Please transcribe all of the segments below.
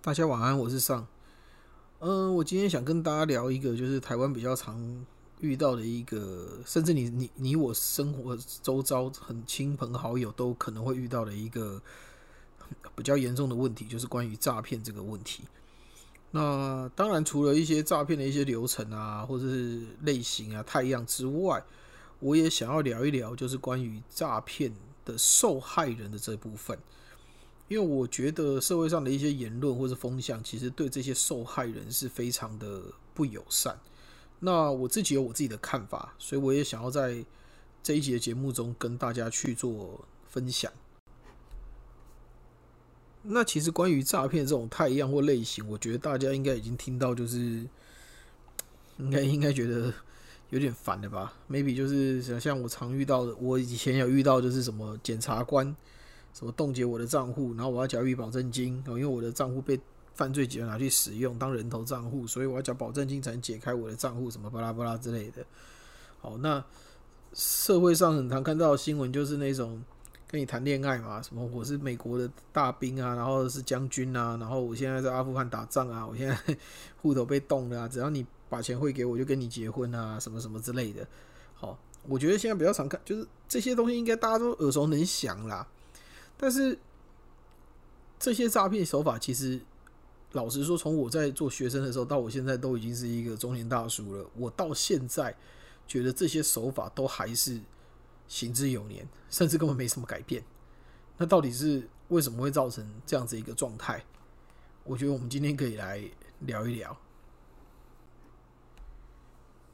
大家晚安，我是尚。嗯，我今天想跟大家聊一个，就是台湾比较常遇到的一个，甚至你你你我生活周遭很亲朋好友都可能会遇到的一个比较严重的问题，就是关于诈骗这个问题。那当然，除了一些诈骗的一些流程啊，或者是类型啊、太阳之外，我也想要聊一聊，就是关于诈骗的受害人的这部分。因为我觉得社会上的一些言论或者风向，其实对这些受害人是非常的不友善。那我自己有我自己的看法，所以我也想要在这一集的节目中跟大家去做分享。那其实关于诈骗这种太阳或类型，我觉得大家应该已经听到，就是应该应该觉得有点烦了吧？maybe 就是像像我常遇到的，我以前有遇到就是什么检察官。什么冻结我的账户，然后我要缴一笔保证金，哦，因为我的账户被犯罪集团拿去使用当人头账户，所以我要缴保证金才能解开我的账户，什么巴拉巴拉之类的。好，那社会上很常看到新闻就是那种跟你谈恋爱嘛，什么我是美国的大兵啊，然后是将军啊，然后我现在在阿富汗打仗啊，我现在 户头被冻了啊，只要你把钱汇给我，就跟你结婚啊，什么什么之类的。好，我觉得现在比较常看，就是这些东西应该大家都耳熟能详啦。但是这些诈骗手法，其实老实说，从我在做学生的时候到我现在都已经是一个中年大叔了。我到现在觉得这些手法都还是行之有年，甚至根本没什么改变。那到底是为什么会造成这样子一个状态？我觉得我们今天可以来聊一聊。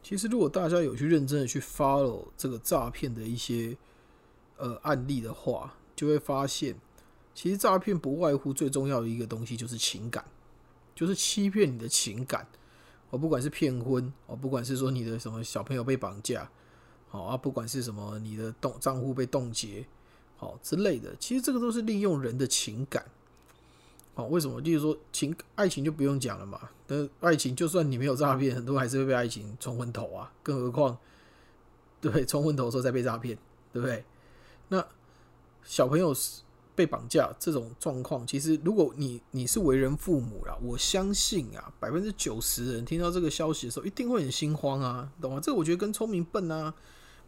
其实，如果大家有去认真的去 follow 这个诈骗的一些呃案例的话，就会发现，其实诈骗不外乎最重要的一个东西就是情感，就是欺骗你的情感。哦，不管是骗婚，哦，不管是说你的什么小朋友被绑架，好啊，不管是什么你的冻账户被冻结，好之类的，其实这个都是利用人的情感。好，为什么？例如说情爱情就不用讲了嘛。但爱情就算你没有诈骗，很多人还是会被爱情冲昏头啊。更何况，对，冲昏头的时候再被诈骗，对不对？那。小朋友是被绑架这种状况，其实如果你你是为人父母啦，我相信啊，百分之九十人听到这个消息的时候，一定会很心慌啊，懂吗？这个我觉得跟聪明笨啊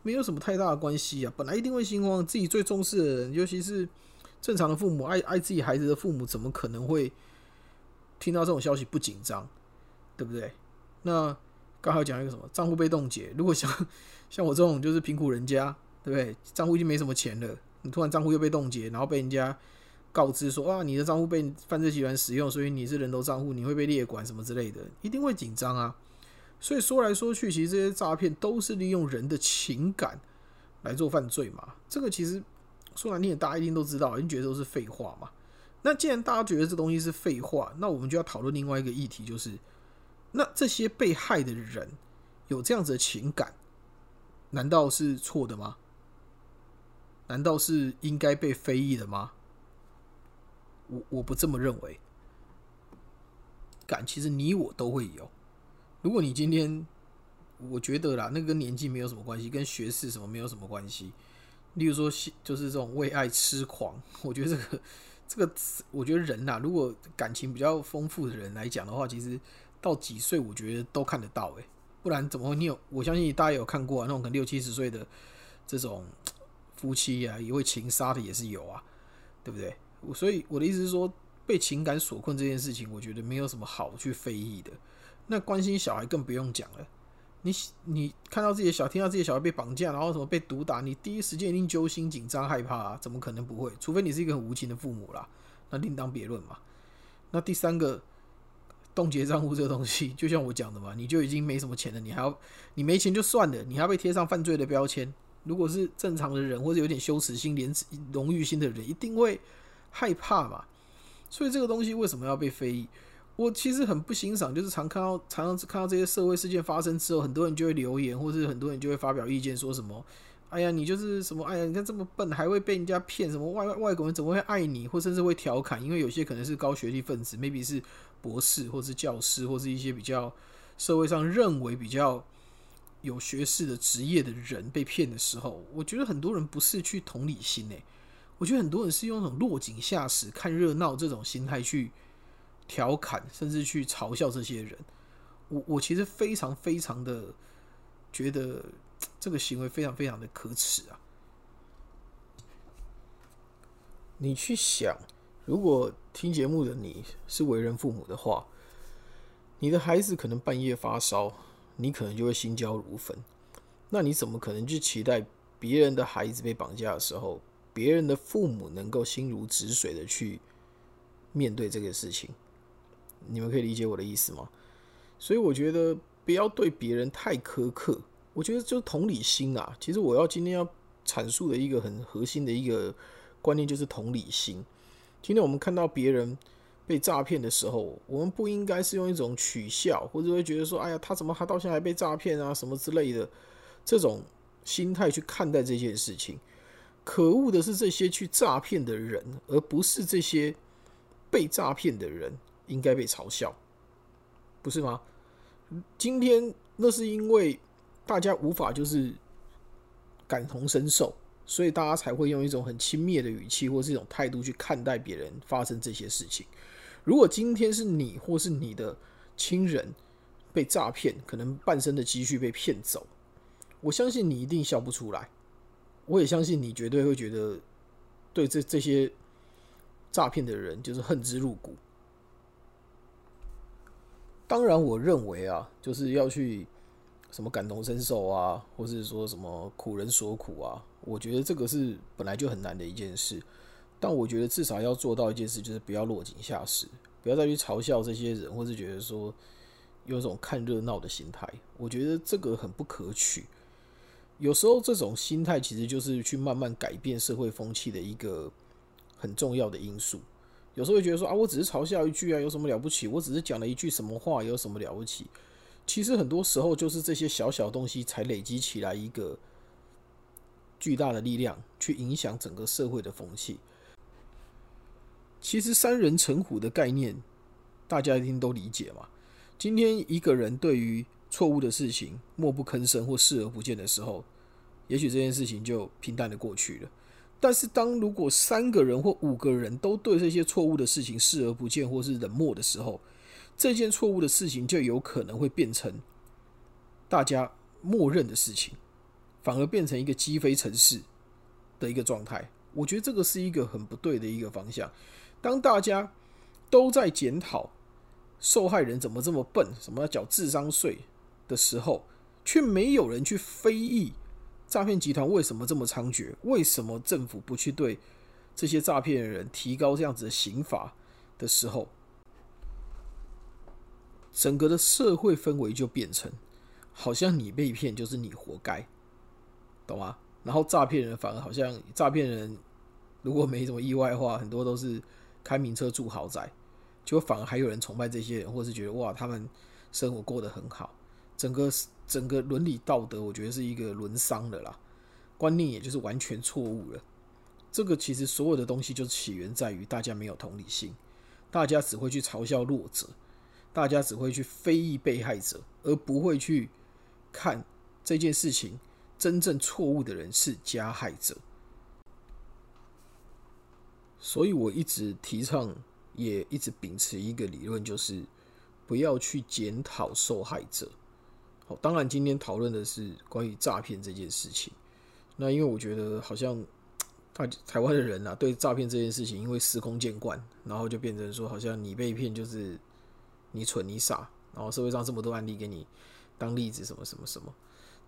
没有什么太大的关系啊。本来一定会心慌，自己最重视的人，尤其是正常的父母，爱爱自己孩子的父母，怎么可能会听到这种消息不紧张？对不对？那刚好讲一个什么账户被冻结，如果像像我这种就是贫苦人家，对不对？账户已经没什么钱了。突然账户又被冻结，然后被人家告知说啊，你的账户被犯罪集团使用，所以你是人头账户，你会被列管什么之类的，一定会紧张啊。所以说来说去，其实这些诈骗都是利用人的情感来做犯罪嘛。这个其实说难听点，大家一定都知道，一定觉得都是废话嘛。那既然大家觉得这东西是废话，那我们就要讨论另外一个议题，就是那这些被害的人有这样子的情感，难道是错的吗？难道是应该被非议的吗？我我不这么认为。感其实你我都会有。如果你今天，我觉得啦，那跟年纪没有什么关系，跟学识什么没有什么关系。例如说，就是这种为爱痴狂，我觉得这个这个，我觉得人呐，如果感情比较丰富的人来讲的话，其实到几岁，我觉得都看得到。诶，不然怎么会？你有？我相信大家有看过啊，那种可能六七十岁的这种。夫妻啊，也会情杀的也是有啊，对不对？所以我的意思是说，被情感所困这件事情，我觉得没有什么好去非议的。那关心小孩更不用讲了。你你看到自己的小，听到自己的小孩被绑架，然后什么被毒打，你第一时间一定揪心、紧张、害怕啊？怎么可能不会？除非你是一个很无情的父母啦，那另当别论嘛。那第三个冻结账户这个东西，就像我讲的嘛，你就已经没什么钱了，你还要你没钱就算了，你还要被贴上犯罪的标签。如果是正常的人，或者有点羞耻心、廉耻、荣誉心的人，一定会害怕嘛。所以这个东西为什么要被非议？我其实很不欣赏，就是常看到、常常看到这些社会事件发生之后，很多人就会留言，或是很多人就会发表意见，说什么：“哎呀，你就是什么？哎呀，你看这么笨，还会被人家骗？什么外外国人怎么会爱你？或甚至会调侃，因为有些可能是高学历分子，maybe 是博士，或是教师，或是一些比较社会上认为比较。”有学士的职业的人被骗的时候，我觉得很多人不是去同理心诶，我觉得很多人是用那种落井下石、看热闹这种心态去调侃，甚至去嘲笑这些人。我我其实非常非常的觉得这个行为非常非常的可耻啊！你去想，如果听节目的你是为人父母的话，你的孩子可能半夜发烧，你可能就会心焦如焚。那你怎么可能去期待别人的孩子被绑架的时候，别人的父母能够心如止水的去面对这个事情？你们可以理解我的意思吗？所以我觉得不要对别人太苛刻。我觉得就同理心啊。其实我要今天要阐述的一个很核心的一个观念就是同理心。今天我们看到别人被诈骗的时候，我们不应该是用一种取笑，或者会觉得说：“哎呀，他怎么还到现在还被诈骗啊？”什么之类的这种心态去看待这件事情。可恶的是这些去诈骗的人，而不是这些被诈骗的人应该被嘲笑。不是吗？今天那是因为大家无法就是感同身受，所以大家才会用一种很轻蔑的语气或是一种态度去看待别人发生这些事情。如果今天是你或是你的亲人被诈骗，可能半生的积蓄被骗走，我相信你一定笑不出来。我也相信你绝对会觉得对这这些诈骗的人就是恨之入骨。当然，我认为啊，就是要去什么感同身受啊，或是说什么苦人所苦啊，我觉得这个是本来就很难的一件事。但我觉得至少要做到一件事，就是不要落井下石，不要再去嘲笑这些人，或是觉得说有种看热闹的心态。我觉得这个很不可取。有时候这种心态其实就是去慢慢改变社会风气的一个很重要的因素。有时候会觉得说啊，我只是嘲笑一句啊，有什么了不起？我只是讲了一句什么话，有什么了不起？其实很多时候就是这些小小东西才累积起来一个巨大的力量，去影响整个社会的风气。其实三人成虎的概念，大家一定都理解嘛。今天一个人对于错误的事情默不吭声或视而不见的时候，也许这件事情就平淡的过去了。但是，当如果三个人或五个人都对这些错误的事情视而不见或是冷漠的时候，这件错误的事情就有可能会变成大家默认的事情，反而变成一个积非成是的一个状态。我觉得这个是一个很不对的一个方向。当大家都在检讨受害人怎么这么笨，什么要缴智商税的时候，却没有人去非议。诈骗集团为什么这么猖獗？为什么政府不去对这些诈骗人提高这样子的刑罚的时候，整个的社会氛围就变成好像你被骗就是你活该，懂吗？然后诈骗人反而好像诈骗人如果没什么意外的话，很多都是开名车住豪宅，就反而还有人崇拜这些人，或是觉得哇，他们生活过得很好，整个。整个伦理道德，我觉得是一个沦丧的啦，观念也就是完全错误了。这个其实所有的东西就起源在于大家没有同理心，大家只会去嘲笑弱者，大家只会去非议被害者，而不会去看这件事情真正错误的人是加害者。所以我一直提倡，也一直秉持一个理论，就是不要去检讨受害者。好，当然今天讨论的是关于诈骗这件事情。那因为我觉得好像大台湾的人啊，对诈骗这件事情，因为司空见惯，然后就变成说，好像你被骗就是你蠢你傻，然后社会上这么多案例给你当例子，什么什么什么。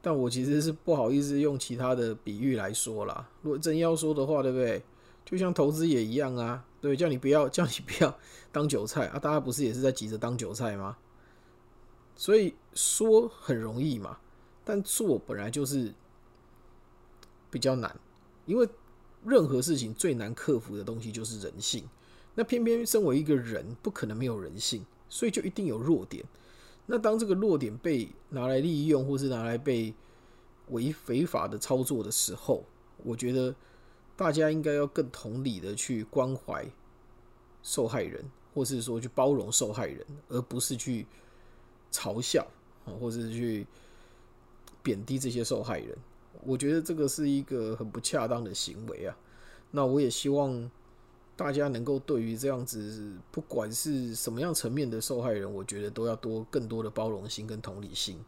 但我其实是不好意思用其他的比喻来说啦。如果真要说的话，对不对？就像投资也一样啊，对，叫你不要叫你不要 当韭菜啊，大家不是也是在急着当韭菜吗？所以说很容易嘛，但做本来就是比较难，因为任何事情最难克服的东西就是人性。那偏偏身为一个人，不可能没有人性，所以就一定有弱点。那当这个弱点被拿来利用，或是拿来被违违法的操作的时候，我觉得大家应该要更同理的去关怀受害人，或是说去包容受害人，而不是去。嘲笑啊，或者是去贬低这些受害人，我觉得这个是一个很不恰当的行为啊。那我也希望大家能够对于这样子，不管是什么样层面的受害人，我觉得都要多更多的包容心跟同理心。